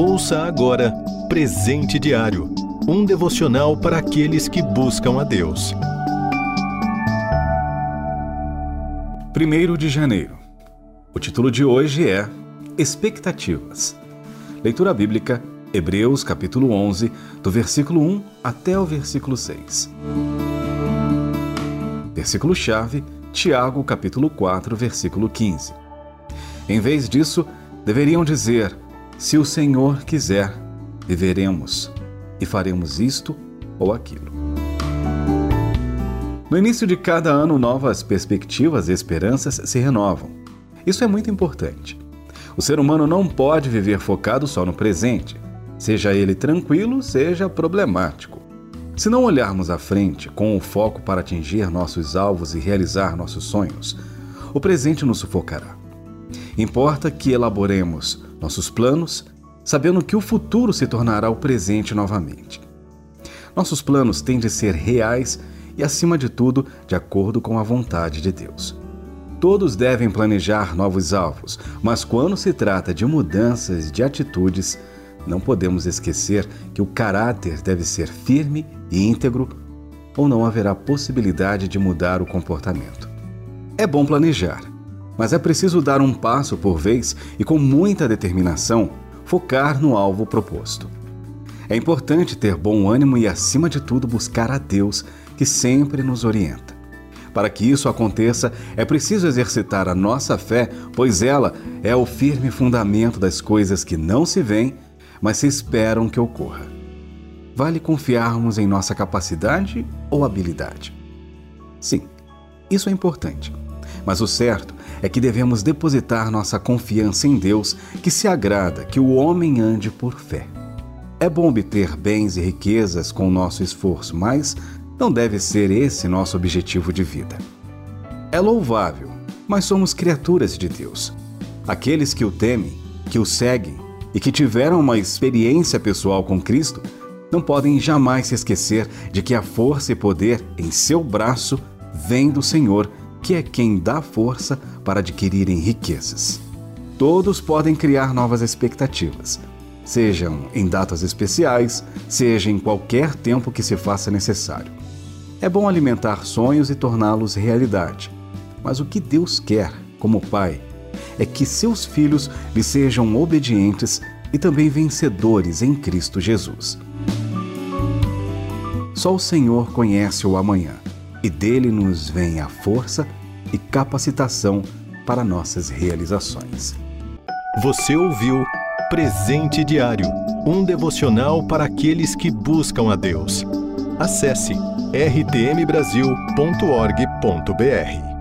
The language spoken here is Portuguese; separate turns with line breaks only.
Ouça agora Presente Diário um devocional para aqueles que buscam a Deus.
1 de janeiro. O título de hoje é Expectativas. Leitura bíblica, Hebreus capítulo 11, do versículo 1 até o versículo 6. Versículo-chave, Tiago capítulo 4, versículo 15. Em vez disso, deveriam dizer: Se o Senhor quiser, viveremos e faremos isto ou aquilo. No início de cada ano, novas perspectivas e esperanças se renovam. Isso é muito importante. O ser humano não pode viver focado só no presente, seja ele tranquilo, seja problemático. Se não olharmos à frente com o foco para atingir nossos alvos e realizar nossos sonhos, o presente nos sufocará. Importa que elaboremos nossos planos sabendo que o futuro se tornará o presente novamente. Nossos planos têm de ser reais e, acima de tudo, de acordo com a vontade de Deus. Todos devem planejar novos alvos, mas quando se trata de mudanças de atitudes, não podemos esquecer que o caráter deve ser firme e íntegro, ou não haverá possibilidade de mudar o comportamento. É bom planejar, mas é preciso dar um passo por vez e com muita determinação focar no alvo proposto. É importante ter bom ânimo e, acima de tudo, buscar a Deus, que sempre nos orienta. Para que isso aconteça, é preciso exercitar a nossa fé, pois ela é o firme fundamento das coisas que não se veem, mas se esperam que ocorra. Vale confiarmos em nossa capacidade ou habilidade? Sim, isso é importante. Mas o certo é que devemos depositar nossa confiança em Deus, que se agrada que o homem ande por fé. É bom obter bens e riquezas com o nosso esforço, mas não deve ser esse nosso objetivo de vida. É louvável, mas somos criaturas de Deus. Aqueles que o temem, que o seguem e que tiveram uma experiência pessoal com Cristo não podem jamais se esquecer de que a força e poder em seu braço vem do Senhor que é quem dá força para adquirirem riquezas. Todos podem criar novas expectativas, sejam em datas especiais, seja em qualquer tempo que se faça necessário. É bom alimentar sonhos e torná-los realidade, mas o que Deus quer, como Pai, é que seus filhos lhe sejam obedientes e também vencedores em Cristo Jesus. Só o Senhor conhece o amanhã e dele nos vem a força e capacitação para nossas realizações.
Você ouviu Presente Diário um devocional para aqueles que buscam a Deus. Acesse rtmbrasil.org.br.